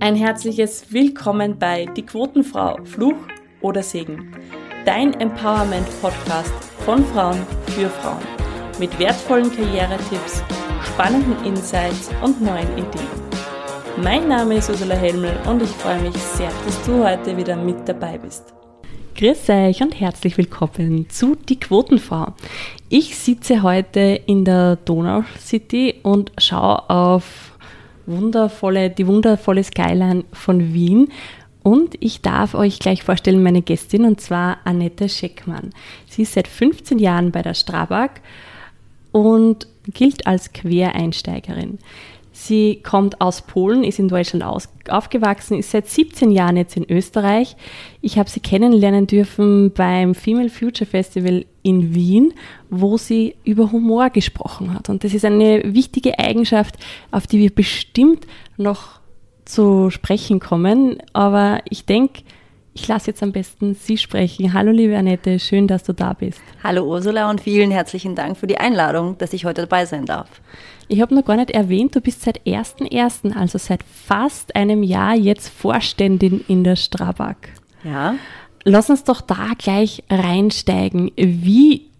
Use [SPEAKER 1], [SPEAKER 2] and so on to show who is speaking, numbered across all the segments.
[SPEAKER 1] Ein herzliches Willkommen bei Die Quotenfrau, Fluch oder Segen. Dein Empowerment-Podcast von Frauen für Frauen. Mit wertvollen Karrieretipps, spannenden Insights und neuen Ideen. Mein Name ist Ursula Helmel und ich freue mich sehr, dass du heute wieder mit dabei bist. Grüß euch und herzlich willkommen zu Die Quotenfrau. Ich sitze heute in der Donau City und schaue auf wundervolle, die wundervolle Skyline von Wien. Und ich darf euch gleich vorstellen, meine Gästin, und zwar Annette Scheckmann. Sie ist seit 15 Jahren bei der Strabag und gilt als Quereinsteigerin. Sie kommt aus Polen, ist in Deutschland aus, aufgewachsen, ist seit 17 Jahren jetzt in Österreich. Ich habe sie kennenlernen dürfen beim Female Future Festival in Wien, wo sie über Humor gesprochen hat. Und das ist eine wichtige Eigenschaft, auf die wir bestimmt noch zu sprechen kommen. Aber ich denke, ich lasse jetzt am besten Sie sprechen. Hallo liebe Annette, schön, dass du da bist.
[SPEAKER 2] Hallo Ursula und vielen herzlichen Dank für die Einladung, dass ich heute dabei sein darf.
[SPEAKER 1] Ich habe noch gar nicht erwähnt, du bist seit 1.1., also seit fast einem Jahr jetzt Vorständin in der Strabag.
[SPEAKER 2] Ja.
[SPEAKER 1] Lass uns doch da gleich reinsteigen. Wie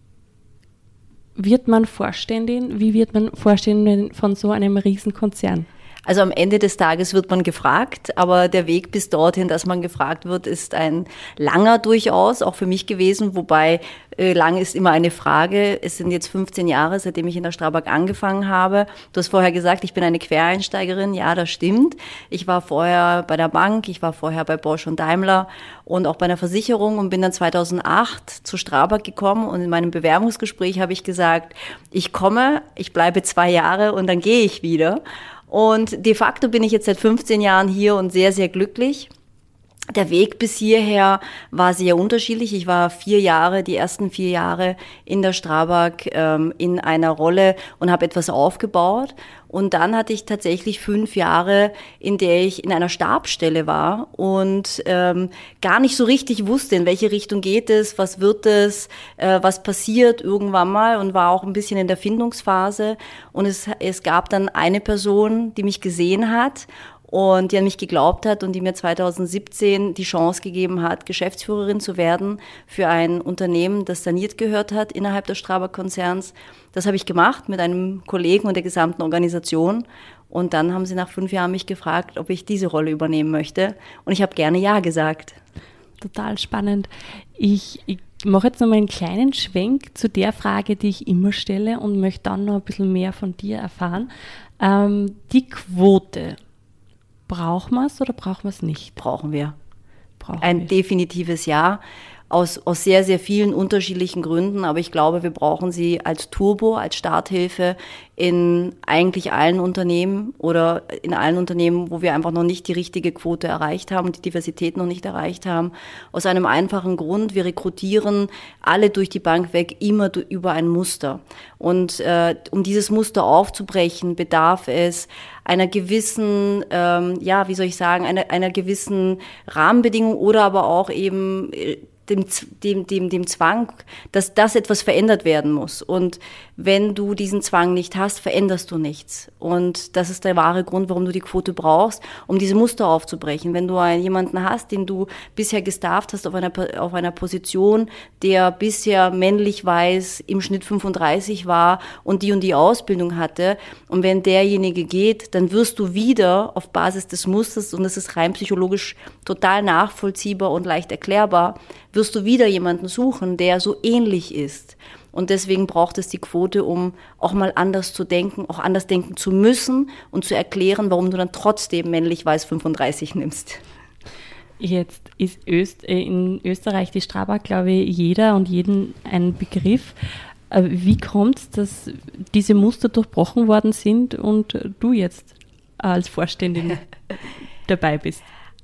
[SPEAKER 1] wird man Vorständin? Wie wird man Vorständin von so einem Riesenkonzern?
[SPEAKER 2] Also am Ende des Tages wird man gefragt, aber der Weg bis dorthin, dass man gefragt wird, ist ein langer durchaus, auch für mich gewesen, wobei äh, lang ist immer eine Frage. Es sind jetzt 15 Jahre, seitdem ich in der Strabag angefangen habe. Du hast vorher gesagt, ich bin eine Quereinsteigerin. Ja, das stimmt. Ich war vorher bei der Bank, ich war vorher bei Bosch und Daimler und auch bei einer Versicherung und bin dann 2008 zu Strabag gekommen und in meinem Bewerbungsgespräch habe ich gesagt, ich komme, ich bleibe zwei Jahre und dann gehe ich wieder. Und de facto bin ich jetzt seit 15 Jahren hier und sehr, sehr glücklich. Der Weg bis hierher war sehr unterschiedlich. Ich war vier Jahre, die ersten vier Jahre in der Strabag ähm, in einer Rolle und habe etwas aufgebaut. Und dann hatte ich tatsächlich fünf Jahre, in der ich in einer Stabstelle war und ähm, gar nicht so richtig wusste, in welche Richtung geht es, was wird es, äh, was passiert irgendwann mal und war auch ein bisschen in der Findungsphase. Und es, es gab dann eine Person, die mich gesehen hat und die an mich geglaubt hat und die mir 2017 die Chance gegeben hat, Geschäftsführerin zu werden für ein Unternehmen, das saniert gehört hat innerhalb des Strabag-Konzerns. Das habe ich gemacht mit einem Kollegen und der gesamten Organisation. Und dann haben sie nach fünf Jahren mich gefragt, ob ich diese Rolle übernehmen möchte. Und ich habe gerne Ja gesagt.
[SPEAKER 1] Total spannend. Ich, ich mache jetzt noch mal einen kleinen Schwenk zu der Frage, die ich immer stelle und möchte dann noch ein bisschen mehr von dir erfahren. Ähm, die Quote. Brauchen wir es oder brauchen wir es nicht?
[SPEAKER 2] Brauchen wir. Brauchen Ein wir. definitives Ja aus, aus sehr, sehr vielen unterschiedlichen Gründen. Aber ich glaube, wir brauchen sie als Turbo, als Starthilfe in eigentlich allen Unternehmen oder in allen Unternehmen, wo wir einfach noch nicht die richtige Quote erreicht haben und die Diversität noch nicht erreicht haben. Aus einem einfachen Grund, wir rekrutieren alle durch die Bank weg immer über ein Muster. Und äh, um dieses Muster aufzubrechen, bedarf es einer gewissen, ähm, ja, wie soll ich sagen, einer, einer gewissen Rahmenbedingung oder aber auch eben äh, dem, dem, dem, dem Zwang, dass das etwas verändert werden muss. Und wenn du diesen Zwang nicht hast, veränderst du nichts. Und das ist der wahre Grund, warum du die Quote brauchst, um diese Muster aufzubrechen. Wenn du einen, jemanden hast, den du bisher gestafft hast auf einer, auf einer Position, der bisher männlich weiß, im Schnitt 35 war und die und die Ausbildung hatte, und wenn derjenige geht, dann wirst du wieder auf Basis des Musters, und das ist rein psychologisch total nachvollziehbar und leicht erklärbar, wirst du wieder jemanden suchen, der so ähnlich ist. Und deswegen braucht es die Quote, um auch mal anders zu denken, auch anders denken zu müssen und zu erklären, warum du dann trotzdem männlich weiß 35 nimmst.
[SPEAKER 1] Jetzt ist Öst, äh, in Österreich die Strabag, glaube ich, jeder und jeden ein Begriff. Äh, wie kommt es, dass diese Muster durchbrochen worden sind und du jetzt als Vorständin dabei bist?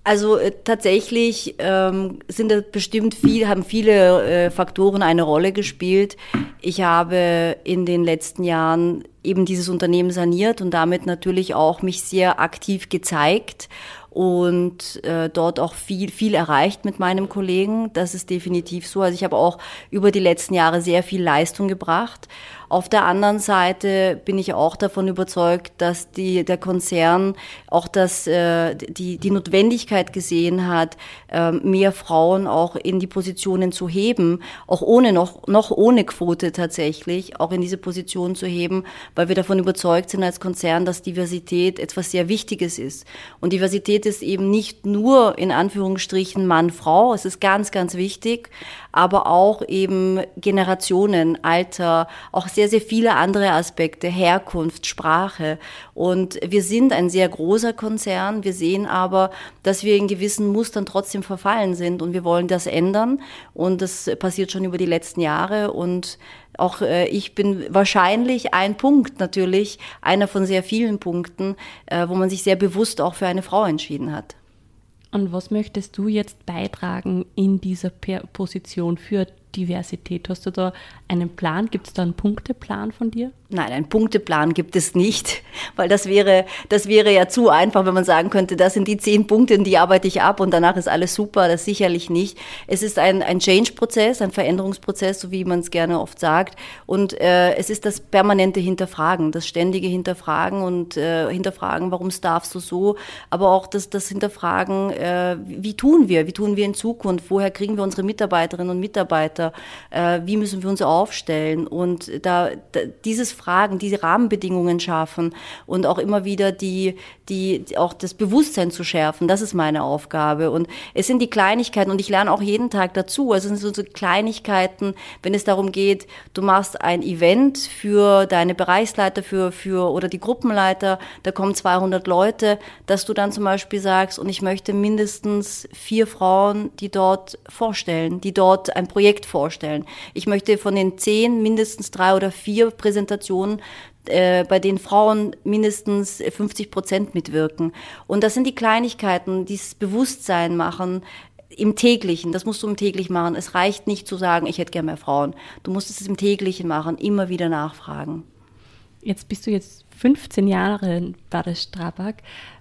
[SPEAKER 2] Also äh, tatsächlich ähm, sind da bestimmt viel, haben viele äh, Faktoren eine Rolle gespielt. Ich habe in den letzten Jahren eben dieses Unternehmen saniert und damit natürlich auch mich sehr aktiv gezeigt und äh, dort auch viel, viel erreicht mit meinem Kollegen. Das ist definitiv so. Also ich habe auch über die letzten Jahre sehr viel Leistung gebracht. Auf der anderen Seite bin ich auch davon überzeugt, dass die, der Konzern auch das, äh, die, die Notwendigkeit gesehen hat, äh, mehr Frauen auch in die Positionen zu heben, auch ohne noch, noch ohne Quote tatsächlich, auch in diese Position zu heben, weil wir davon überzeugt sind als Konzern, dass Diversität etwas sehr Wichtiges ist. Und Diversität ist eben nicht nur in Anführungsstrichen Mann, Frau, es ist ganz, ganz wichtig, aber auch eben Generationen, Alter, auch sehr, sehr viele andere Aspekte, Herkunft, Sprache. Und wir sind ein sehr großer Konzern. Wir sehen aber, dass wir in gewissen Mustern trotzdem verfallen sind und wir wollen das ändern. Und das passiert schon über die letzten Jahre und auch äh, ich bin wahrscheinlich ein Punkt natürlich, einer von sehr vielen Punkten, äh, wo man sich sehr bewusst auch für eine Frau entschieden hat.
[SPEAKER 1] Und was möchtest du jetzt beitragen in dieser Position für Diversität? Hast du da einen Plan? Gibt es da einen Punkteplan von dir?
[SPEAKER 2] Nein, einen Punkteplan gibt es nicht, weil das wäre, das wäre ja zu einfach, wenn man sagen könnte, das sind die zehn Punkte, in die arbeite ich ab und danach ist alles super. Das sicherlich nicht. Es ist ein, ein Change-Prozess, ein Veränderungsprozess, so wie man es gerne oft sagt. Und äh, es ist das permanente Hinterfragen, das ständige Hinterfragen und äh, Hinterfragen, warum darfst du so, aber auch das, das Hinterfragen, äh, wie tun wir, wie tun wir in Zukunft, woher kriegen wir unsere Mitarbeiterinnen und Mitarbeiter, äh, wie müssen wir uns aufstellen und da, da dieses Fragen, diese Rahmenbedingungen schaffen und auch immer wieder die, die, auch das Bewusstsein zu schärfen. Das ist meine Aufgabe. Und es sind die Kleinigkeiten und ich lerne auch jeden Tag dazu. Also es sind so Kleinigkeiten, wenn es darum geht, du machst ein Event für deine Bereichsleiter, für, für, oder die Gruppenleiter, da kommen 200 Leute, dass du dann zum Beispiel sagst, und ich möchte mindestens vier Frauen, die dort vorstellen, die dort ein Projekt vorstellen. Ich möchte von den zehn mindestens drei oder vier Präsentationen Organisationen, äh, bei denen Frauen mindestens 50 Prozent mitwirken. Und das sind die Kleinigkeiten, die das Bewusstsein machen, im täglichen, das musst du im täglichen machen. Es reicht nicht zu sagen, ich hätte gerne mehr Frauen. Du musst es im täglichen machen, immer wieder nachfragen.
[SPEAKER 1] Jetzt bist du jetzt 15 Jahre bei der Strabag.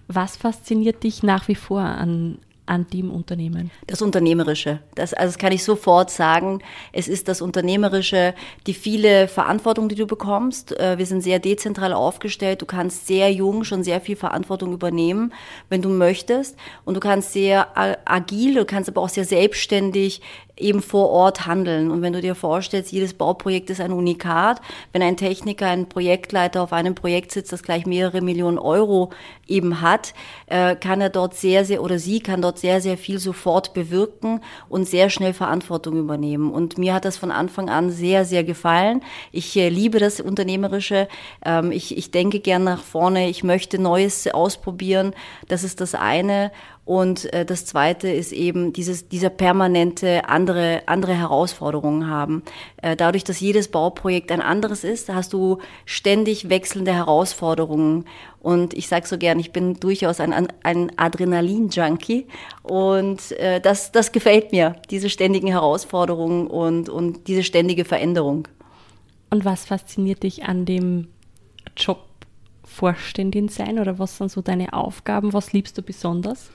[SPEAKER 1] Was fasziniert dich nach wie vor an, an dem Unternehmen?
[SPEAKER 2] Das Unternehmerische. Das, also das kann ich sofort sagen. Es ist das Unternehmerische, die viele Verantwortung, die du bekommst. Äh, wir sind sehr dezentral aufgestellt. Du kannst sehr jung schon sehr viel Verantwortung übernehmen, wenn du möchtest. Und du kannst sehr agil, du kannst aber auch sehr selbstständig eben vor Ort handeln. Und wenn du dir vorstellst, jedes Bauprojekt ist ein Unikat. Wenn ein Techniker, ein Projektleiter auf einem Projekt sitzt, das gleich mehrere Millionen Euro eben hat, äh, kann er dort sehr, sehr, oder sie kann dort sehr, sehr viel sofort bewirken und sehr schnell Verantwortung übernehmen. Und mir hat das von Anfang an sehr, sehr gefallen. Ich äh, liebe das Unternehmerische. Ähm, ich, ich denke gern nach vorne. Ich möchte Neues ausprobieren. Das ist das eine. Und äh, das Zweite ist eben dieses, dieser permanente andere, andere Herausforderungen haben. Äh, dadurch, dass jedes Bauprojekt ein anderes ist, hast du ständig wechselnde Herausforderungen. Und ich sage so gern, ich bin durchaus ein, ein Adrenalin-Junkie. Und äh, das, das gefällt mir, diese ständigen Herausforderungen und, und diese ständige Veränderung.
[SPEAKER 1] Und was fasziniert dich an dem Job Vorständin sein oder was sind so deine Aufgaben? Was liebst du besonders?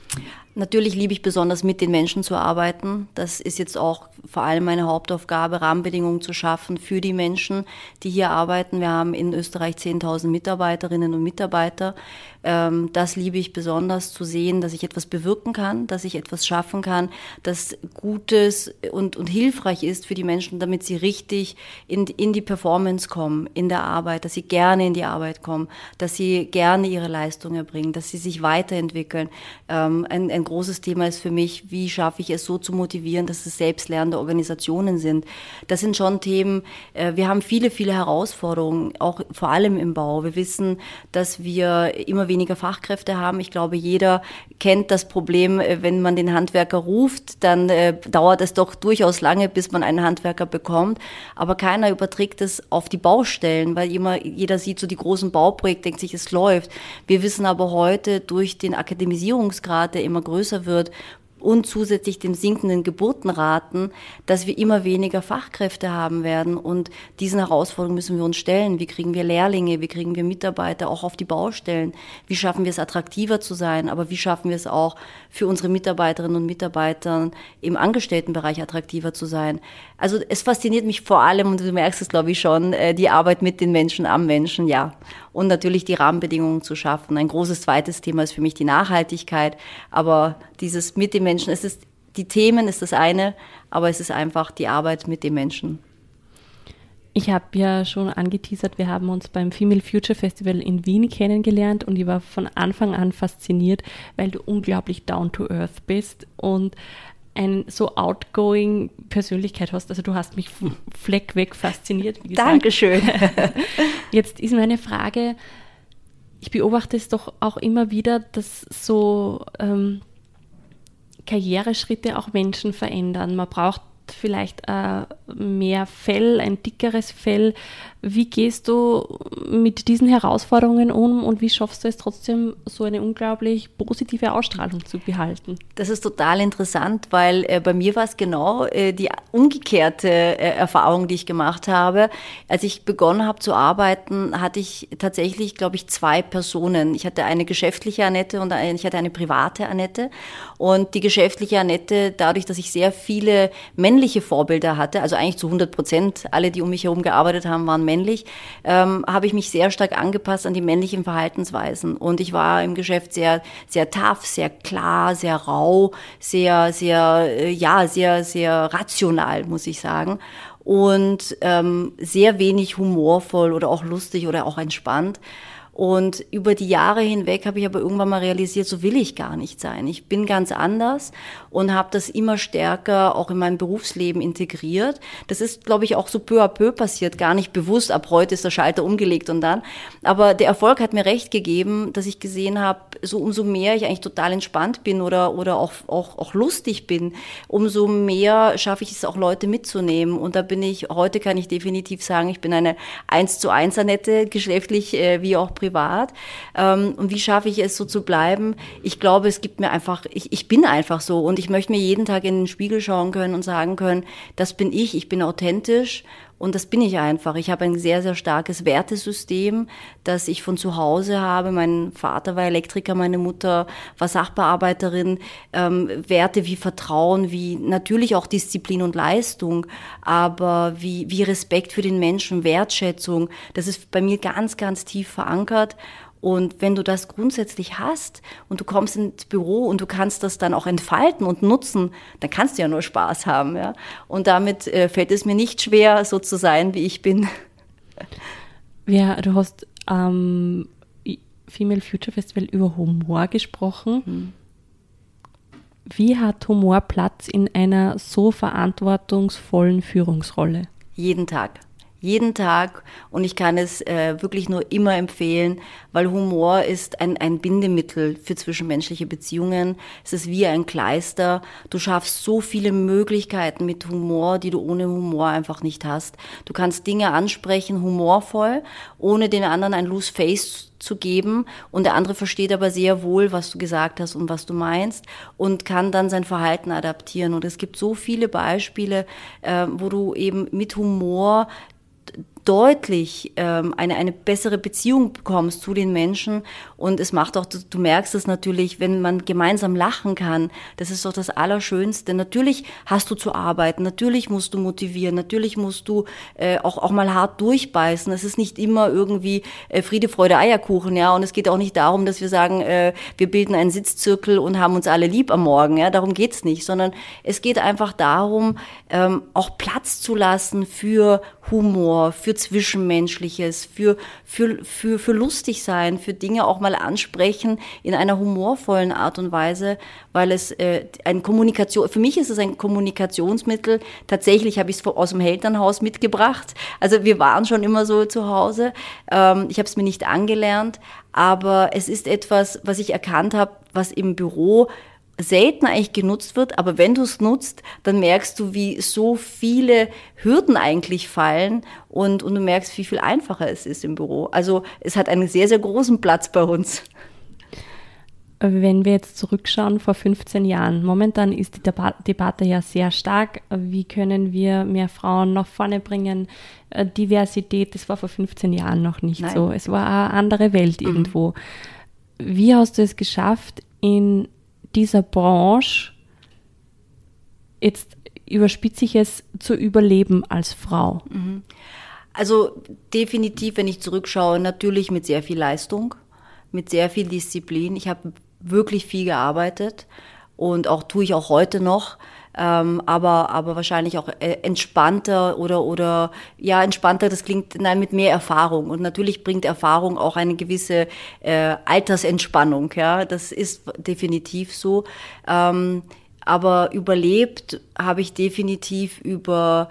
[SPEAKER 2] Natürlich liebe ich besonders mit den Menschen zu arbeiten. Das ist jetzt auch vor allem meine Hauptaufgabe, Rahmenbedingungen zu schaffen für die Menschen, die hier arbeiten. Wir haben in Österreich 10.000 Mitarbeiterinnen und Mitarbeiter. Ähm, das liebe ich besonders zu sehen, dass ich etwas bewirken kann, dass ich etwas schaffen kann, das Gutes und, und hilfreich ist für die Menschen, damit sie richtig in, in die Performance kommen, in der Arbeit, dass sie gerne in die Arbeit kommen, dass sie gerne ihre Leistung erbringen, dass sie sich weiterentwickeln. Ähm, ein, ein großes Thema ist für mich, wie schaffe ich es so zu motivieren, dass es selbstlernende Organisationen sind. Das sind schon Themen, äh, wir haben viele, viele Herausforderungen, auch vor allem im Bau. Wir wissen, dass wir immer weniger Fachkräfte haben. Ich glaube, jeder kennt das Problem, äh, wenn man den Handwerker ruft, dann äh, dauert es doch durchaus lange, bis man einen Handwerker bekommt. Aber keiner überträgt es auf die Baustellen, weil immer, jeder sieht so die großen Bauprojekte, denkt sich, es läuft. Wir wissen aber heute durch den Akademisierungsgrad, der immer größer größer wird und zusätzlich den sinkenden Geburtenraten, dass wir immer weniger Fachkräfte haben werden. Und diesen Herausforderungen müssen wir uns stellen. Wie kriegen wir Lehrlinge? Wie kriegen wir Mitarbeiter auch auf die Baustellen? Wie schaffen wir es attraktiver zu sein? Aber wie schaffen wir es auch für unsere Mitarbeiterinnen und Mitarbeiter im Angestelltenbereich attraktiver zu sein? Also es fasziniert mich vor allem, und du merkst es, glaube ich, schon, äh, die Arbeit mit den Menschen am Menschen, ja. Und natürlich die Rahmenbedingungen zu schaffen. Ein großes zweites Thema ist für mich die Nachhaltigkeit. Aber dieses mit den Menschen, es ist, die Themen ist das eine, aber es ist einfach die Arbeit mit den Menschen.
[SPEAKER 1] Ich habe ja schon angeteasert, wir haben uns beim Female Future Festival in Wien kennengelernt und ich war von Anfang an fasziniert, weil du unglaublich down to earth bist und ein so outgoing Persönlichkeit hast. Also du hast mich Fleck weg fasziniert.
[SPEAKER 2] Dankeschön.
[SPEAKER 1] Jetzt ist meine Frage, ich beobachte es doch auch immer wieder, dass so ähm, Karriereschritte auch Menschen verändern. Man braucht vielleicht äh, mehr Fell, ein dickeres Fell. Wie gehst du mit diesen Herausforderungen um und wie schaffst du es trotzdem, so eine unglaublich positive Ausstrahlung zu behalten?
[SPEAKER 2] Das ist total interessant, weil äh, bei mir war es genau äh, die umgekehrte äh, Erfahrung, die ich gemacht habe. Als ich begonnen habe zu arbeiten, hatte ich tatsächlich, glaube ich, zwei Personen. Ich hatte eine geschäftliche Annette und eine, ich hatte eine private Annette. Und die geschäftliche Annette, dadurch, dass ich sehr viele männliche Vorbilder hatte, also eigentlich zu 100 Prozent, alle, die um mich herum gearbeitet haben, waren männlich, ähm, habe ich mich sehr stark angepasst an die männlichen Verhaltensweisen. Und ich war im Geschäft sehr, sehr tough, sehr klar, sehr rau, sehr, sehr, äh, ja, sehr, sehr rational, muss ich sagen und ähm, sehr wenig humorvoll oder auch lustig oder auch entspannt. Und über die Jahre hinweg habe ich aber irgendwann mal realisiert, so will ich gar nicht sein. Ich bin ganz anders und habe das immer stärker auch in mein Berufsleben integriert. Das ist, glaube ich, auch so peu à peu passiert, gar nicht bewusst. Ab heute ist der Schalter umgelegt und dann. Aber der Erfolg hat mir recht gegeben, dass ich gesehen habe, so umso mehr ich eigentlich total entspannt bin oder, oder auch, auch, auch lustig bin, umso mehr schaffe ich es auch Leute mitzunehmen. Und da bin ich, heute kann ich definitiv sagen, ich bin eine eins zu eins Annette, geschlechtlich äh, wie auch. Ähm, und wie schaffe ich es so zu bleiben? Ich glaube, es gibt mir einfach, ich, ich bin einfach so. Und ich möchte mir jeden Tag in den Spiegel schauen können und sagen können, das bin ich, ich bin authentisch und das bin ich einfach. Ich habe ein sehr, sehr starkes Wertesystem, das ich von zu Hause habe. Mein Vater war Elektriker, meine Mutter war Sachbearbeiterin. Ähm, Werte wie Vertrauen, wie natürlich auch Disziplin und Leistung, aber wie, wie Respekt für den Menschen, Wertschätzung. Das ist bei mir ganz, ganz tief verankert. Und wenn du das grundsätzlich hast und du kommst ins Büro und du kannst das dann auch entfalten und nutzen, dann kannst du ja nur Spaß haben. Ja? Und damit äh, fällt es mir nicht schwer, so zu sein, wie ich bin.
[SPEAKER 1] Ja, du hast am ähm, Female Future Festival über Humor gesprochen. Hm. Wie hat Humor Platz in einer so verantwortungsvollen Führungsrolle?
[SPEAKER 2] Jeden Tag jeden Tag und ich kann es äh, wirklich nur immer empfehlen, weil Humor ist ein, ein Bindemittel für zwischenmenschliche Beziehungen. Es ist wie ein Kleister. Du schaffst so viele Möglichkeiten mit Humor, die du ohne Humor einfach nicht hast. Du kannst Dinge ansprechen, humorvoll, ohne den anderen ein loose face zu geben und der andere versteht aber sehr wohl, was du gesagt hast und was du meinst und kann dann sein Verhalten adaptieren. Und es gibt so viele Beispiele, äh, wo du eben mit Humor deutlich ähm, eine, eine bessere Beziehung bekommst zu den Menschen. Und es macht auch, du merkst es natürlich, wenn man gemeinsam lachen kann, das ist doch das Allerschönste. Natürlich hast du zu arbeiten, natürlich musst du motivieren, natürlich musst du äh, auch, auch mal hart durchbeißen. Es ist nicht immer irgendwie äh, Friede, Freude, Eierkuchen, ja. Und es geht auch nicht darum, dass wir sagen, äh, wir bilden einen Sitzzirkel und haben uns alle lieb am Morgen, ja. Darum geht's nicht, sondern es geht einfach darum, ähm, auch Platz zu lassen für Humor, für Zwischenmenschliches, für, für, für, für lustig sein, für Dinge auch mal ansprechen in einer humorvollen Art und Weise, weil es äh, ein Kommunikation, für mich ist es ein Kommunikationsmittel. Tatsächlich habe ich es aus dem Elternhaus mitgebracht. Also wir waren schon immer so zu Hause. Ähm, ich habe es mir nicht angelernt, aber es ist etwas, was ich erkannt habe, was im Büro selten eigentlich genutzt wird, aber wenn du es nutzt, dann merkst du, wie so viele Hürden eigentlich fallen und, und du merkst, wie viel einfacher es ist im Büro. Also es hat einen sehr, sehr großen Platz bei uns.
[SPEAKER 1] Wenn wir jetzt zurückschauen vor 15 Jahren, momentan ist die Debatte ja sehr stark. Wie können wir mehr Frauen nach vorne bringen? Äh, Diversität, das war vor 15 Jahren noch nicht Nein. so. Es war eine andere Welt mhm. irgendwo. Wie hast du es geschafft, in dieser Branche jetzt überspitze ich es zu überleben als Frau? Mhm.
[SPEAKER 2] Also definitiv, wenn ich zurückschaue, natürlich mit sehr viel Leistung, mit sehr viel Disziplin. Ich habe wirklich viel gearbeitet und auch tue ich auch heute noch. Ähm, aber, aber wahrscheinlich auch äh, entspannter oder, oder ja, entspannter, das klingt nein, mit mehr Erfahrung. Und natürlich bringt Erfahrung auch eine gewisse äh, Altersentspannung, ja, das ist definitiv so. Ähm, aber überlebt habe ich definitiv über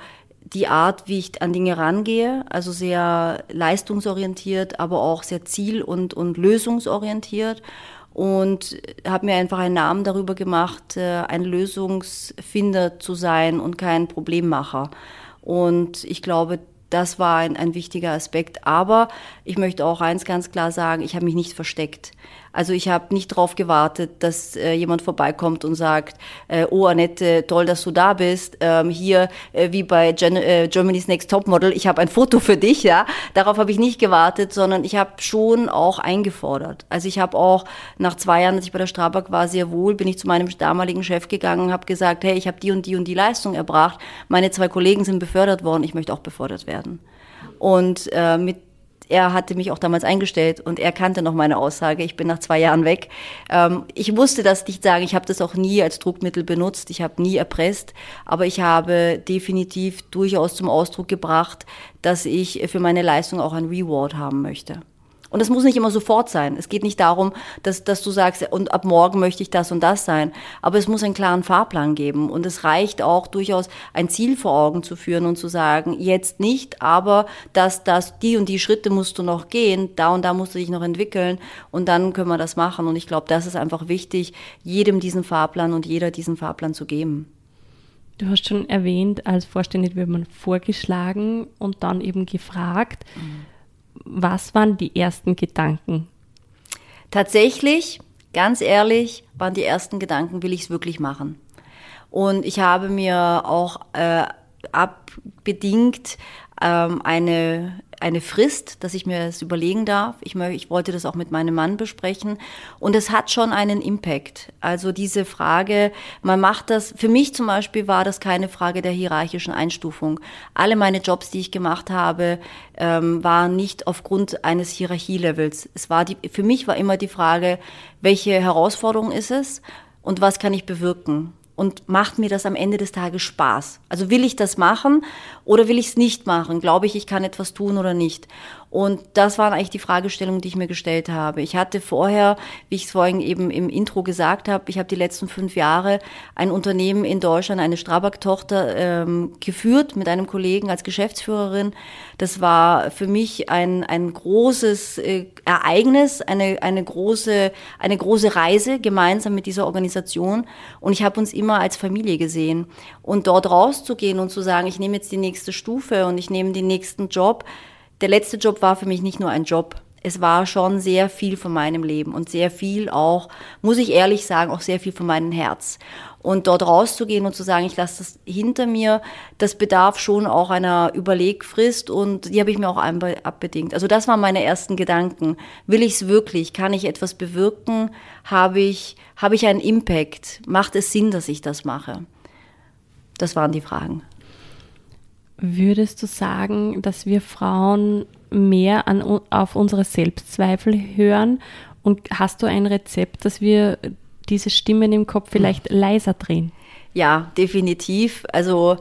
[SPEAKER 2] die Art, wie ich an Dinge rangehe, also sehr leistungsorientiert, aber auch sehr ziel- und, und lösungsorientiert und habe mir einfach einen Namen darüber gemacht, äh, ein Lösungsfinder zu sein und kein Problemmacher. Und ich glaube, das war ein, ein wichtiger Aspekt. Aber ich möchte auch eins ganz klar sagen, ich habe mich nicht versteckt. Also ich habe nicht darauf gewartet, dass äh, jemand vorbeikommt und sagt, äh, oh Annette, toll, dass du da bist. Ähm, hier, äh, wie bei Gen äh, Germany's Next Topmodel, ich habe ein Foto für dich. Ja, Darauf habe ich nicht gewartet, sondern ich habe schon auch eingefordert. Also ich habe auch nach zwei Jahren, als ich bei der Strabag war, sehr wohl, bin ich zu meinem damaligen Chef gegangen und habe gesagt, hey, ich habe die und die und die Leistung erbracht. Meine zwei Kollegen sind befördert worden, ich möchte auch befördert werden. Und äh, mit er hatte mich auch damals eingestellt und er kannte noch meine Aussage, ich bin nach zwei Jahren weg. Ähm, ich musste das nicht sagen, ich habe das auch nie als Druckmittel benutzt, ich habe nie erpresst, aber ich habe definitiv durchaus zum Ausdruck gebracht, dass ich für meine Leistung auch ein Reward haben möchte. Und es muss nicht immer sofort sein. Es geht nicht darum, dass, dass du sagst, und ab morgen möchte ich das und das sein. Aber es muss einen klaren Fahrplan geben. Und es reicht auch durchaus, ein Ziel vor Augen zu führen und zu sagen, jetzt nicht, aber dass das, die und die Schritte musst du noch gehen, da und da musst du dich noch entwickeln und dann können wir das machen. Und ich glaube, das ist einfach wichtig, jedem diesen Fahrplan und jeder diesen Fahrplan zu geben.
[SPEAKER 1] Du hast schon erwähnt, als Vorständig wird man vorgeschlagen und dann eben gefragt. Mhm was waren die ersten Gedanken?
[SPEAKER 2] Tatsächlich, ganz ehrlich, waren die ersten Gedanken, will ich es wirklich machen? Und ich habe mir auch äh, abbedingt ähm, eine eine Frist, dass ich mir das überlegen darf. Ich, ich wollte das auch mit meinem Mann besprechen. Und es hat schon einen Impact. Also diese Frage, man macht das, für mich zum Beispiel war das keine Frage der hierarchischen Einstufung. Alle meine Jobs, die ich gemacht habe, ähm, waren nicht aufgrund eines Hierarchielevels. Es war die, für mich war immer die Frage, welche Herausforderung ist es und was kann ich bewirken? Und macht mir das am Ende des Tages Spaß? Also will ich das machen oder will ich es nicht machen? Glaube ich, ich kann etwas tun oder nicht? Und das waren eigentlich die Fragestellungen, die ich mir gestellt habe. Ich hatte vorher, wie ich es vorhin eben im Intro gesagt habe, ich habe die letzten fünf Jahre ein Unternehmen in Deutschland, eine Strabag-Tochter, ähm, geführt mit einem Kollegen als Geschäftsführerin. Das war für mich ein, ein großes äh, Ereignis, eine, eine, große, eine große Reise gemeinsam mit dieser Organisation. Und ich habe uns immer als Familie gesehen. Und dort rauszugehen und zu sagen, ich nehme jetzt die nächste Stufe und ich nehme den nächsten Job, der letzte Job war für mich nicht nur ein Job. Es war schon sehr viel von meinem Leben und sehr viel auch, muss ich ehrlich sagen, auch sehr viel von meinem Herz. Und dort rauszugehen und zu sagen, ich lasse das hinter mir, das bedarf schon auch einer Überlegfrist und die habe ich mir auch abbedingt. Also das waren meine ersten Gedanken. Will ich es wirklich? Kann ich etwas bewirken? Habe ich, habe ich einen Impact? Macht es Sinn, dass ich das mache? Das waren die Fragen.
[SPEAKER 1] Würdest du sagen, dass wir Frauen mehr an, auf unsere Selbstzweifel hören? Und hast du ein Rezept, dass wir diese Stimmen im Kopf vielleicht leiser drehen?
[SPEAKER 2] Ja, definitiv. Also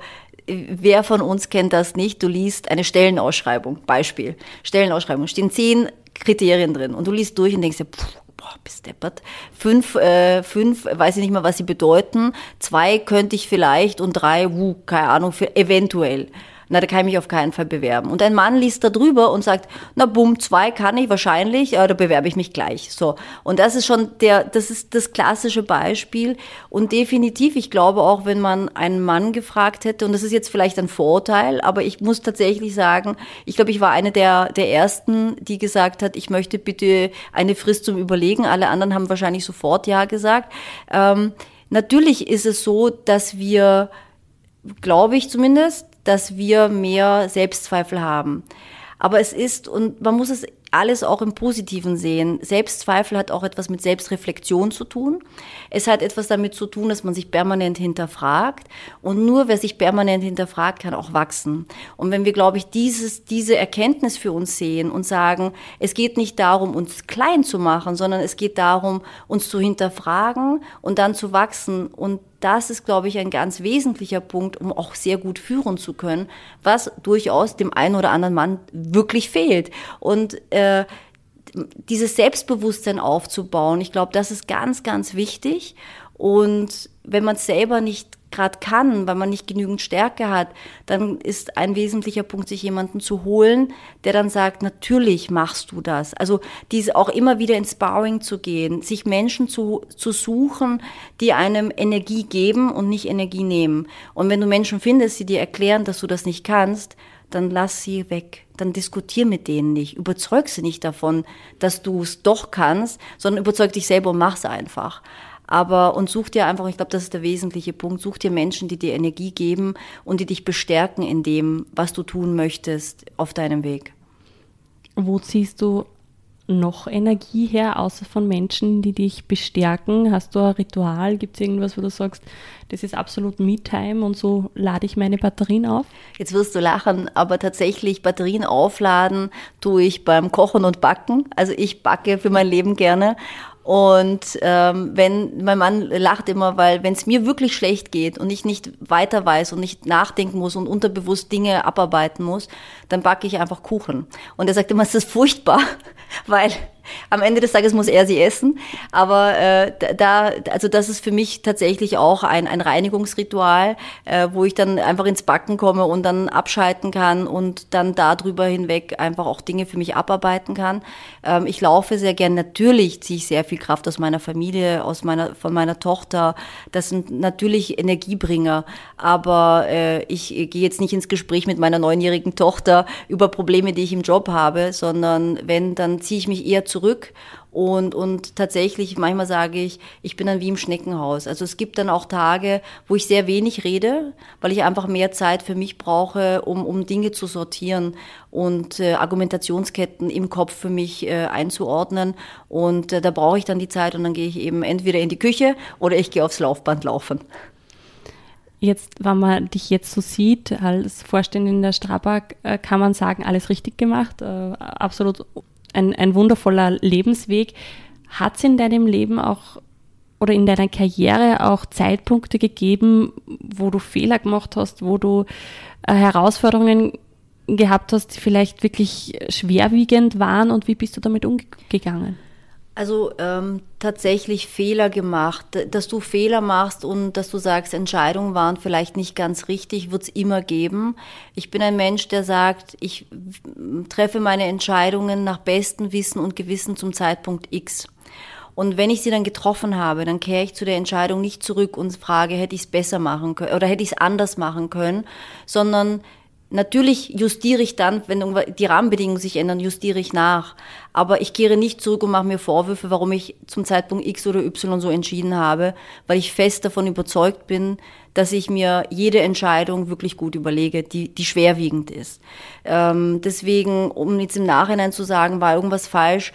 [SPEAKER 2] wer von uns kennt das nicht? Du liest eine Stellenausschreibung, Beispiel. Stellenausschreibung, stehen zehn Kriterien drin und du liest durch und denkst dir, pff, boah, bist deppert. Fünf, äh, fünf, weiß ich nicht mal, was sie bedeuten. Zwei könnte ich vielleicht und drei, wuh, keine Ahnung, für eventuell. Na, da kann ich mich auf keinen Fall bewerben. Und ein Mann liest da drüber und sagt, na bumm, zwei kann ich wahrscheinlich, ja, da bewerbe ich mich gleich. So. Und das ist schon der, das ist das klassische Beispiel. Und definitiv, ich glaube auch, wenn man einen Mann gefragt hätte, und das ist jetzt vielleicht ein Vorteil, aber ich muss tatsächlich sagen, ich glaube, ich war eine der, der ersten, die gesagt hat, ich möchte bitte eine Frist zum Überlegen. Alle anderen haben wahrscheinlich sofort Ja gesagt. Ähm, natürlich ist es so, dass wir, glaube ich zumindest, dass wir mehr Selbstzweifel haben. Aber es ist, und man muss es alles auch im Positiven sehen. Selbstzweifel hat auch etwas mit Selbstreflexion zu tun. Es hat etwas damit zu tun, dass man sich permanent hinterfragt. Und nur wer sich permanent hinterfragt, kann auch wachsen. Und wenn wir, glaube ich, dieses, diese Erkenntnis für uns sehen und sagen, es geht nicht darum, uns klein zu machen, sondern es geht darum, uns zu hinterfragen und dann zu wachsen und das ist, glaube ich, ein ganz wesentlicher Punkt, um auch sehr gut führen zu können, was durchaus dem einen oder anderen Mann wirklich fehlt. Und äh, dieses Selbstbewusstsein aufzubauen, ich glaube, das ist ganz, ganz wichtig. Und wenn man es selber nicht gerade kann, weil man nicht genügend Stärke hat, dann ist ein wesentlicher Punkt, sich jemanden zu holen, der dann sagt, natürlich machst du das. Also diese auch immer wieder ins Sparring zu gehen, sich Menschen zu, zu suchen, die einem Energie geben und nicht Energie nehmen. Und wenn du Menschen findest, die dir erklären, dass du das nicht kannst, dann lass sie weg. Dann diskutier mit denen nicht. Überzeug sie nicht davon, dass du es doch kannst, sondern überzeug dich selber und mach's einfach. Aber und such dir einfach, ich glaube, das ist der wesentliche Punkt, such dir Menschen, die dir Energie geben und die dich bestärken in dem, was du tun möchtest auf deinem Weg.
[SPEAKER 1] Wo ziehst du noch Energie her, außer von Menschen, die dich bestärken? Hast du ein Ritual? Gibt es irgendwas, wo du sagst, das ist absolut Me-Time und so lade ich meine Batterien auf?
[SPEAKER 2] Jetzt wirst du lachen, aber tatsächlich Batterien aufladen tue ich beim Kochen und Backen. Also ich backe für mein Leben gerne und ähm, wenn mein Mann lacht immer, weil wenn es mir wirklich schlecht geht und ich nicht weiter weiß und nicht nachdenken muss und unterbewusst Dinge abarbeiten muss, dann backe ich einfach Kuchen. Und er sagt immer, es ist furchtbar, weil am Ende des Tages muss er sie essen. Aber äh, da, also das ist für mich tatsächlich auch ein, ein Reinigungsritual, äh, wo ich dann einfach ins Backen komme und dann abschalten kann und dann darüber hinweg einfach auch Dinge für mich abarbeiten kann. Ähm, ich laufe sehr gern. Natürlich ziehe ich sehr viel Kraft aus meiner Familie, aus meiner, von meiner Tochter. Das sind natürlich Energiebringer. Aber äh, ich gehe jetzt nicht ins Gespräch mit meiner neunjährigen Tochter über Probleme, die ich im Job habe, sondern wenn, dann ziehe ich mich eher zurück und, und tatsächlich, manchmal sage ich, ich bin dann wie im Schneckenhaus. Also es gibt dann auch Tage, wo ich sehr wenig rede, weil ich einfach mehr Zeit für mich brauche, um, um Dinge zu sortieren und äh, Argumentationsketten im Kopf für mich äh, einzuordnen. Und äh, da brauche ich dann die Zeit und dann gehe ich eben entweder in die Küche oder ich gehe aufs Laufband laufen.
[SPEAKER 1] Jetzt, wenn man dich jetzt so sieht, als Vorständin der Strabag, äh, kann man sagen, alles richtig gemacht, äh, absolut ein, ein wundervoller Lebensweg. Hat es in deinem Leben auch oder in deiner Karriere auch Zeitpunkte gegeben, wo du Fehler gemacht hast, wo du äh, Herausforderungen gehabt hast, die vielleicht wirklich schwerwiegend waren und wie bist du damit umgegangen?
[SPEAKER 2] Also ähm, tatsächlich Fehler gemacht. Dass du Fehler machst und dass du sagst, Entscheidungen waren vielleicht nicht ganz richtig, wird es immer geben. Ich bin ein Mensch, der sagt, ich treffe meine Entscheidungen nach bestem Wissen und Gewissen zum Zeitpunkt X. Und wenn ich sie dann getroffen habe, dann kehre ich zu der Entscheidung nicht zurück und frage, hätte ich es besser machen können oder hätte ich es anders machen können, sondern Natürlich justiere ich dann, wenn die Rahmenbedingungen sich ändern, justiere ich nach. Aber ich kehre nicht zurück und mache mir Vorwürfe, warum ich zum Zeitpunkt X oder Y so entschieden habe, weil ich fest davon überzeugt bin, dass ich mir jede Entscheidung wirklich gut überlege, die, die schwerwiegend ist. Ähm, deswegen, um jetzt im Nachhinein zu sagen, war irgendwas falsch,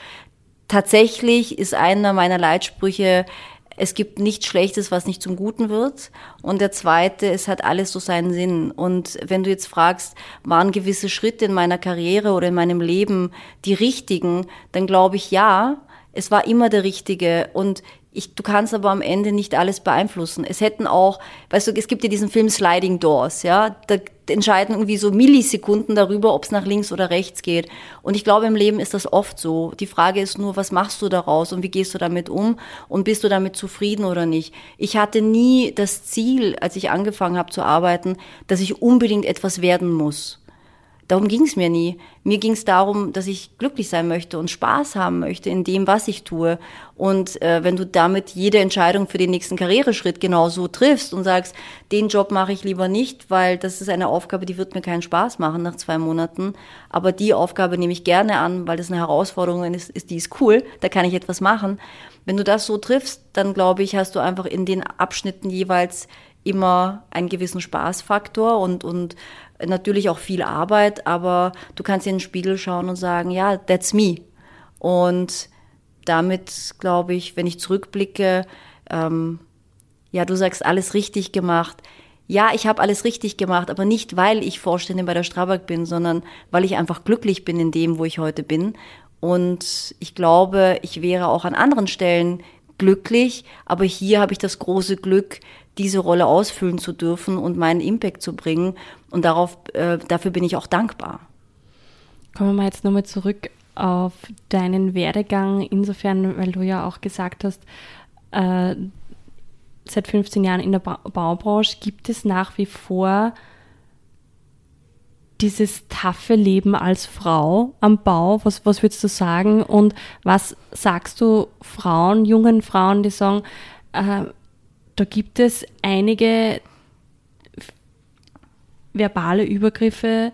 [SPEAKER 2] tatsächlich ist einer meiner Leitsprüche, es gibt nichts Schlechtes, was nicht zum Guten wird. Und der zweite, es hat alles so seinen Sinn. Und wenn du jetzt fragst, waren gewisse Schritte in meiner Karriere oder in meinem Leben die richtigen, dann glaube ich ja, es war immer der richtige. Und Ich, du kannst aber am Ende nicht alles beeinflussen. Es hätten auch, weißt du, es gibt ja diesen Film Sliding Doors, ja, da entscheiden irgendwie so Millisekunden darüber, ob es nach links oder rechts geht. Und ich glaube, im Leben ist das oft so. Die Frage ist nur, was machst du daraus und wie gehst du damit um und bist du damit zufrieden oder nicht? Ich hatte nie das Ziel, als ich angefangen habe zu arbeiten, dass ich unbedingt etwas werden muss. Darum ging es mir nie. Mir ging es darum, dass ich glücklich sein möchte und Spaß haben möchte in dem, was ich tue. Und äh, wenn du damit jede Entscheidung für den nächsten Karriereschritt genauso triffst und sagst, den Job mache ich lieber nicht, weil das ist eine Aufgabe, die wird mir keinen Spaß machen nach zwei Monaten. Aber die Aufgabe nehme ich gerne an, weil das eine Herausforderung ist, ist die ist cool, da kann ich etwas machen. Wenn du das so triffst, dann glaube ich, hast du einfach in den Abschnitten jeweils immer einen gewissen Spaßfaktor und, und natürlich auch viel Arbeit, aber du kannst in den Spiegel schauen und sagen, ja, that's me. Und damit glaube ich, wenn ich zurückblicke, ähm, ja, du sagst alles richtig gemacht. Ja, ich habe alles richtig gemacht, aber nicht, weil ich Vorständin bei der Strabag bin, sondern weil ich einfach glücklich bin in dem, wo ich heute bin. Und ich glaube, ich wäre auch an anderen Stellen glücklich, aber hier habe ich das große Glück, diese Rolle ausfüllen zu dürfen und meinen Impact zu bringen. Und darauf, äh, dafür bin ich auch dankbar.
[SPEAKER 1] Kommen wir jetzt nochmal zurück auf deinen Werdegang, insofern, weil du ja auch gesagt hast, äh, seit 15 Jahren in der ba Baubranche gibt es nach wie vor dieses taffe Leben als Frau am Bau. Was, was würdest du sagen? Und was sagst du Frauen, jungen Frauen, die sagen, äh, da gibt es einige verbale Übergriffe,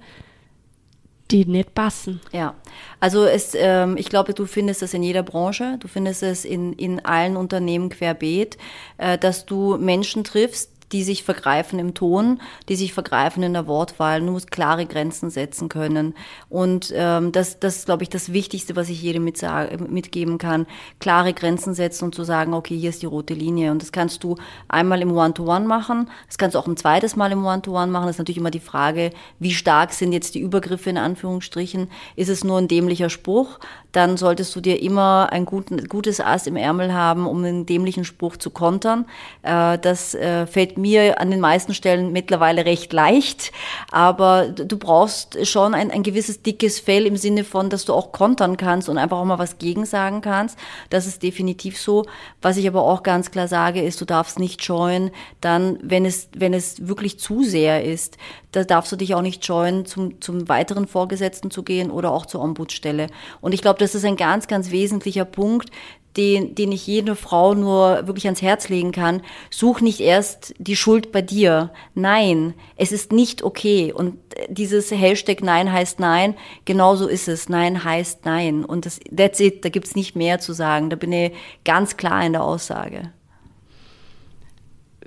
[SPEAKER 1] die nicht passen.
[SPEAKER 2] Ja, also es, ähm, ich glaube, du findest es in jeder Branche, du findest es in, in allen Unternehmen querbeet, äh, dass du Menschen triffst, die sich vergreifen im Ton, die sich vergreifen in der Wortwahl. Du musst klare Grenzen setzen können. Und ähm, das, das ist, glaube ich, das Wichtigste, was ich jedem mitgeben kann. Klare Grenzen setzen und zu sagen, okay, hier ist die rote Linie. Und das kannst du einmal im One-to-One -One machen. Das kannst du auch ein zweites Mal im One-to-One -One machen. Das ist natürlich immer die Frage, wie stark sind jetzt die Übergriffe in Anführungsstrichen? Ist es nur ein dämlicher Spruch? Dann solltest du dir immer ein gutes Ass im Ärmel haben, um einen dämlichen Spruch zu kontern. Äh, das äh, fällt mir an den meisten Stellen mittlerweile recht leicht, aber du brauchst schon ein, ein gewisses dickes Fell im Sinne von, dass du auch kontern kannst und einfach auch mal was gegen sagen kannst. Das ist definitiv so. Was ich aber auch ganz klar sage, ist, du darfst nicht scheuen, dann, wenn es, wenn es wirklich zu sehr ist, da darfst du dich auch nicht scheuen, zum, zum weiteren Vorgesetzten zu gehen oder auch zur Ombudsstelle. Und ich glaube, das ist ein ganz, ganz wesentlicher Punkt, den, den ich jede Frau nur wirklich ans Herz legen kann. Such nicht erst die Schuld bei dir. Nein, es ist nicht okay. Und dieses Hashtag Nein heißt Nein, genauso ist es. Nein heißt Nein. Und das, that's it, da gibt's nicht mehr zu sagen. Da bin ich ganz klar in der Aussage.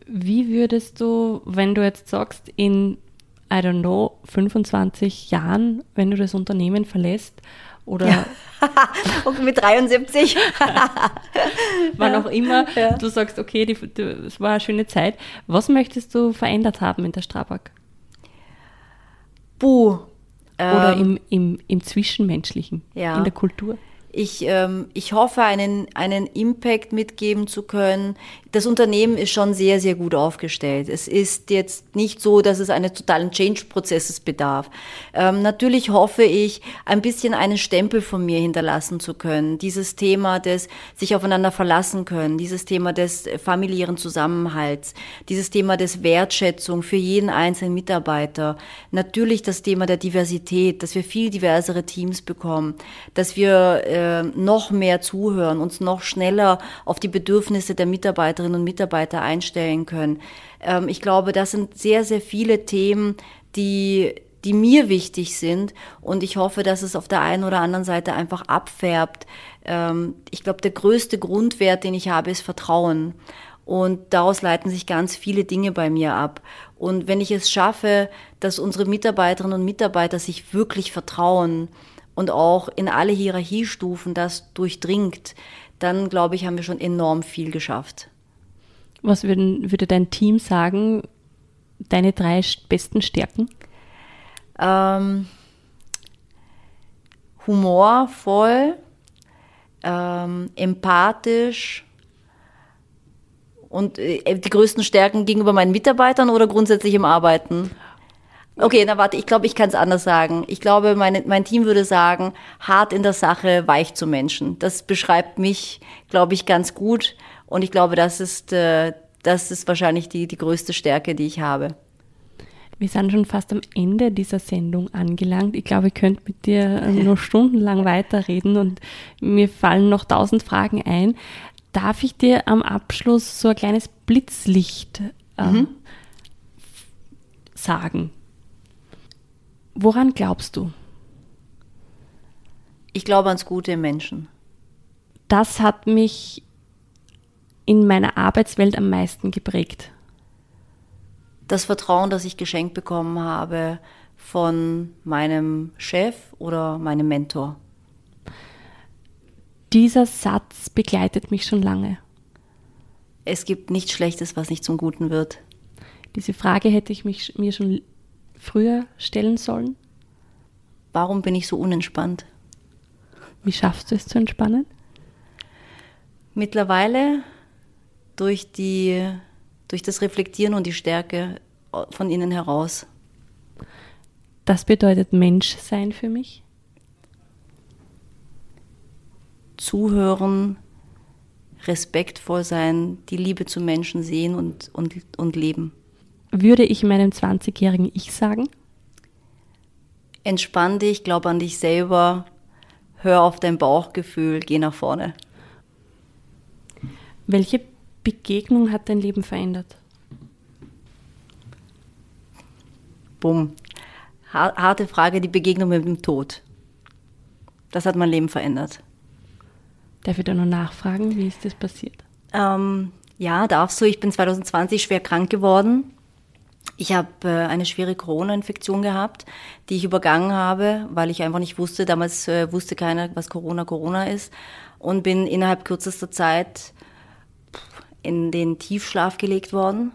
[SPEAKER 1] Wie würdest du, wenn du jetzt sagst, in, I don't know, 25 Jahren, wenn du das Unternehmen verlässt, oder ja.
[SPEAKER 2] und mit 73.
[SPEAKER 1] Wann auch immer ja. du sagst, okay, es war eine schöne Zeit. Was möchtest du verändert haben in der Strabag?
[SPEAKER 2] Buh.
[SPEAKER 1] Oder ähm, im, im, im Zwischenmenschlichen, ja. in der Kultur.
[SPEAKER 2] Ich, ähm, ich hoffe, einen, einen Impact mitgeben zu können. Das Unternehmen ist schon sehr, sehr gut aufgestellt. Es ist jetzt nicht so, dass es eines totalen Change-Prozesses bedarf. Ähm, natürlich hoffe ich, ein bisschen einen Stempel von mir hinterlassen zu können. Dieses Thema des sich aufeinander verlassen können, dieses Thema des familiären Zusammenhalts, dieses Thema des Wertschätzung für jeden einzelnen Mitarbeiter. Natürlich das Thema der Diversität, dass wir viel diversere Teams bekommen, dass wir äh, noch mehr zuhören, uns noch schneller auf die Bedürfnisse der Mitarbeiterinnen und Mitarbeiter einstellen können. Ähm, ich glaube, das sind sehr, sehr viele Themen, die die mir wichtig sind. Und ich hoffe, dass es auf der einen oder anderen Seite einfach abfärbt. Ähm, ich glaube, der größte Grundwert, den ich habe, ist Vertrauen. Und daraus leiten sich ganz viele Dinge bei mir ab. Und wenn ich es schaffe, dass unsere Mitarbeiterinnen und Mitarbeiter sich wirklich vertrauen, und auch in alle Hierarchiestufen das durchdringt, dann glaube ich, haben wir schon enorm viel geschafft.
[SPEAKER 1] Was würden, würde dein Team sagen, deine drei besten Stärken?
[SPEAKER 2] Ähm, humorvoll, ähm, empathisch Und äh, die größten Stärken gegenüber meinen Mitarbeitern oder grundsätzlich im Arbeiten? Okay, na warte, ich glaube, ich kann es anders sagen. Ich glaube, meine, mein Team würde sagen, hart in der Sache, weich zu Menschen. Das beschreibt mich, glaube ich, ganz gut. Und ich glaube, das ist, äh, das ist wahrscheinlich die, die größte Stärke, die ich habe.
[SPEAKER 1] Wir sind schon fast am Ende dieser Sendung angelangt. Ich glaube, ich könnte mit dir äh, nur stundenlang weiterreden und mir fallen noch tausend Fragen ein. Darf ich dir am Abschluss so ein kleines Blitzlicht äh, mhm. sagen? Woran glaubst du?
[SPEAKER 2] Ich glaube ans Gute im Menschen.
[SPEAKER 1] Das hat mich in meiner Arbeitswelt am meisten geprägt.
[SPEAKER 2] Das Vertrauen, das ich geschenkt bekommen habe von meinem Chef oder meinem Mentor.
[SPEAKER 1] Dieser Satz begleitet mich schon lange.
[SPEAKER 2] Es gibt nichts Schlechtes, was nicht zum Guten wird.
[SPEAKER 1] Diese Frage hätte ich mich, mir schon früher stellen sollen?
[SPEAKER 2] Warum bin ich so unentspannt?
[SPEAKER 1] Wie schaffst du es zu entspannen?
[SPEAKER 2] Mittlerweile durch, die, durch das Reflektieren und die Stärke von innen heraus.
[SPEAKER 1] Das bedeutet Menschsein für mich?
[SPEAKER 2] Zuhören, respektvoll sein, die Liebe zu Menschen sehen und, und, und leben
[SPEAKER 1] würde ich meinem 20-jährigen Ich sagen?
[SPEAKER 2] Entspann dich, glaub an dich selber, hör auf dein Bauchgefühl, geh nach vorne.
[SPEAKER 1] Welche Begegnung hat dein Leben verändert?
[SPEAKER 2] Bumm. Harte Frage, die Begegnung mit dem Tod. Das hat mein Leben verändert.
[SPEAKER 1] Darf ich da nur nachfragen, wie ist das passiert?
[SPEAKER 2] Ähm, ja, darfst du. Ich bin 2020 schwer krank geworden ich habe äh, eine schwere Corona-Infektion gehabt, die ich übergangen habe, weil ich einfach nicht wusste, damals äh, wusste keiner, was Corona Corona ist und bin innerhalb kürzester Zeit in den Tiefschlaf gelegt worden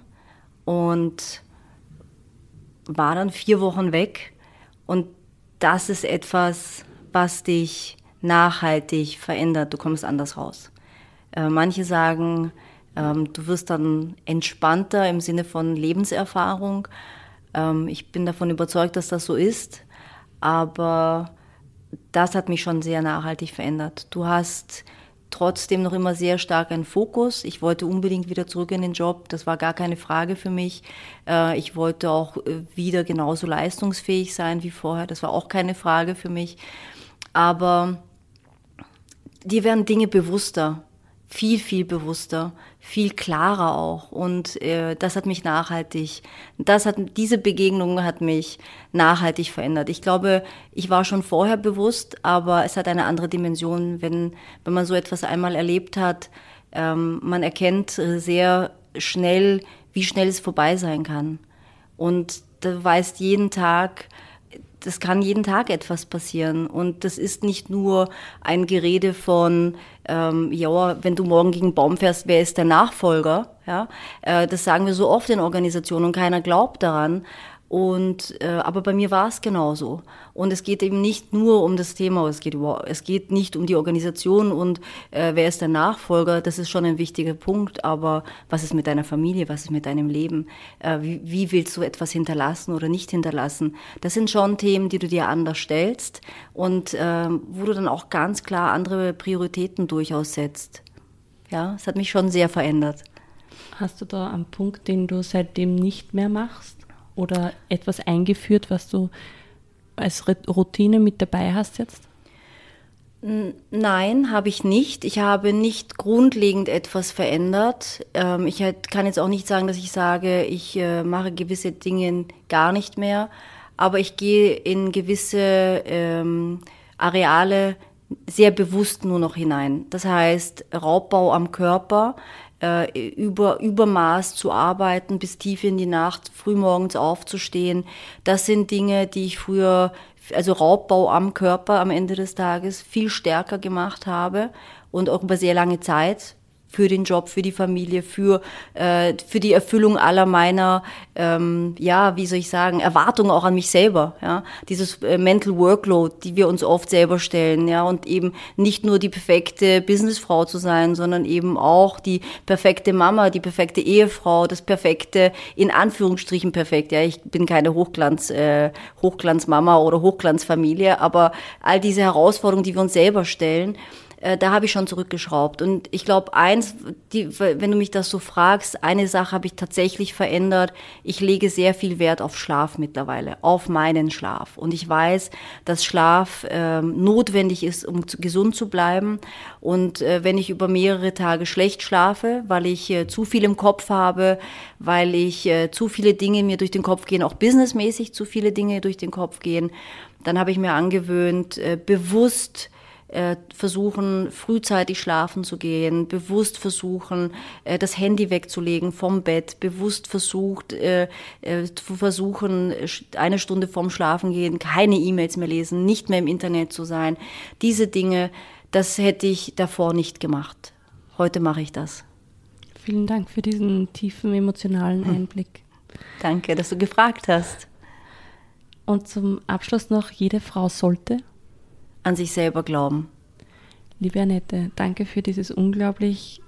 [SPEAKER 2] und war dann vier Wochen weg und das ist etwas, was dich nachhaltig verändert. Du kommst anders raus. Äh, manche sagen, ähm, du wirst dann entspannter im Sinne von Lebenserfahrung. Ähm, ich bin davon überzeugt, dass das so ist, aber das hat mich schon sehr nachhaltig verändert. Du hast trotzdem noch immer sehr stark einen Fokus. Ich wollte unbedingt wieder zurück in den Job. Das war gar keine Frage für mich. Äh, ich wollte auch äh, wieder genauso leistungsfähig sein wie vorher. Das war auch keine Frage für mich. Aber dir werden Dinge bewusster viel, viel bewusster, viel klarer auch. Und äh, das hat mich nachhaltig, das hat, diese Begegnung hat mich nachhaltig verändert. Ich glaube, ich war schon vorher bewusst, aber es hat eine andere Dimension, wenn, wenn man so etwas einmal erlebt hat. Ähm, man erkennt sehr schnell, wie schnell es vorbei sein kann. Und du weißt jeden Tag, das kann jeden Tag etwas passieren. Und das ist nicht nur ein Gerede von, ähm, ja, wenn du morgen gegen einen Baum fährst, wer ist der Nachfolger? Ja, äh, das sagen wir so oft in Organisationen und keiner glaubt daran. Und äh, aber bei mir war es genauso. Und es geht eben nicht nur um das Thema, es geht es geht nicht um die Organisation und äh, wer ist der Nachfolger. Das ist schon ein wichtiger Punkt. Aber was ist mit deiner Familie? Was ist mit deinem Leben? Äh, wie, wie willst du etwas hinterlassen oder nicht hinterlassen? Das sind schon Themen, die du dir anders stellst und äh, wo du dann auch ganz klar andere Prioritäten durchaus setzt. Ja, es hat mich schon sehr verändert.
[SPEAKER 1] Hast du da einen Punkt, den du seitdem nicht mehr machst? Oder etwas eingeführt, was du als Routine mit dabei hast jetzt?
[SPEAKER 2] Nein, habe ich nicht. Ich habe nicht grundlegend etwas verändert. Ähm, ich kann jetzt auch nicht sagen, dass ich sage, ich äh, mache gewisse Dinge gar nicht mehr, aber ich gehe in gewisse ähm, Areale sehr bewusst nur noch hinein. Das heißt, Raubbau am Körper, äh, über Übermaß zu arbeiten, bis tief in die Nacht, frühmorgens aufzustehen. Das sind Dinge, die ich früher, also Raubbau am Körper am Ende des Tages, viel stärker gemacht habe und auch über sehr lange Zeit. Für den Job, für die Familie, für, äh, für die Erfüllung aller meiner, ähm, ja, wie soll ich sagen, Erwartungen auch an mich selber. Ja? Dieses äh, Mental Workload, die wir uns oft selber stellen, ja, und eben nicht nur die perfekte Businessfrau zu sein, sondern eben auch die perfekte Mama, die perfekte Ehefrau, das perfekte, in Anführungsstrichen perfekt. Ja, ich bin keine Hochglanz, äh, Hochglanzmama oder Hochglanzfamilie, aber all diese Herausforderungen, die wir uns selber stellen, äh, da habe ich schon zurückgeschraubt. Und ich glaube, eins, die, wenn du mich das so fragst, eine Sache habe ich tatsächlich verändert. Ich lege sehr viel Wert auf Schlaf mittlerweile, auf meinen Schlaf. Und ich weiß, dass Schlaf äh, notwendig ist, um zu, gesund zu bleiben. Und äh, wenn ich über mehrere Tage schlecht schlafe, weil ich äh, zu viel im Kopf habe, weil ich äh, zu viele Dinge mir durch den Kopf gehen, auch businessmäßig zu viele Dinge durch den Kopf gehen, dann habe ich mir angewöhnt, äh, bewusst versuchen, frühzeitig schlafen zu gehen, bewusst versuchen, äh, das Handy wegzulegen vom Bett, bewusst versucht, äh, zu versuchen, eine Stunde vorm Schlafen gehen, keine E-Mails mehr lesen, nicht mehr im Internet zu sein. Diese Dinge, das hätte ich davor nicht gemacht. Heute mache ich das.
[SPEAKER 1] Vielen Dank für diesen tiefen emotionalen hm. Einblick.
[SPEAKER 2] Danke, dass du gefragt hast.
[SPEAKER 1] Und zum Abschluss noch, jede Frau sollte
[SPEAKER 2] an sich selber glauben.
[SPEAKER 1] Liebe Annette, danke für dieses unglaublich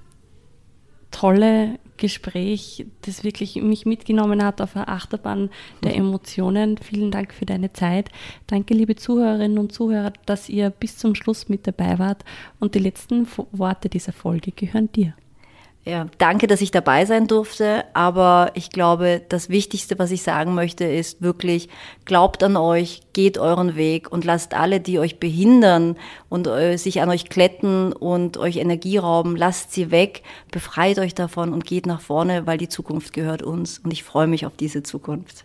[SPEAKER 1] tolle Gespräch, das wirklich mich mitgenommen hat auf der Achterbahn der Emotionen. Vielen Dank für deine Zeit. Danke, liebe Zuhörerinnen und Zuhörer, dass ihr bis zum Schluss mit dabei wart. Und die letzten Worte dieser Folge gehören dir.
[SPEAKER 2] Ja, danke, dass ich dabei sein durfte. Aber ich glaube, das Wichtigste, was ich sagen möchte, ist wirklich, glaubt an euch, geht euren Weg und lasst alle, die euch behindern und äh, sich an euch kletten und euch Energie rauben, lasst sie weg, befreit euch davon und geht nach vorne, weil die Zukunft gehört uns. Und ich freue mich auf diese Zukunft.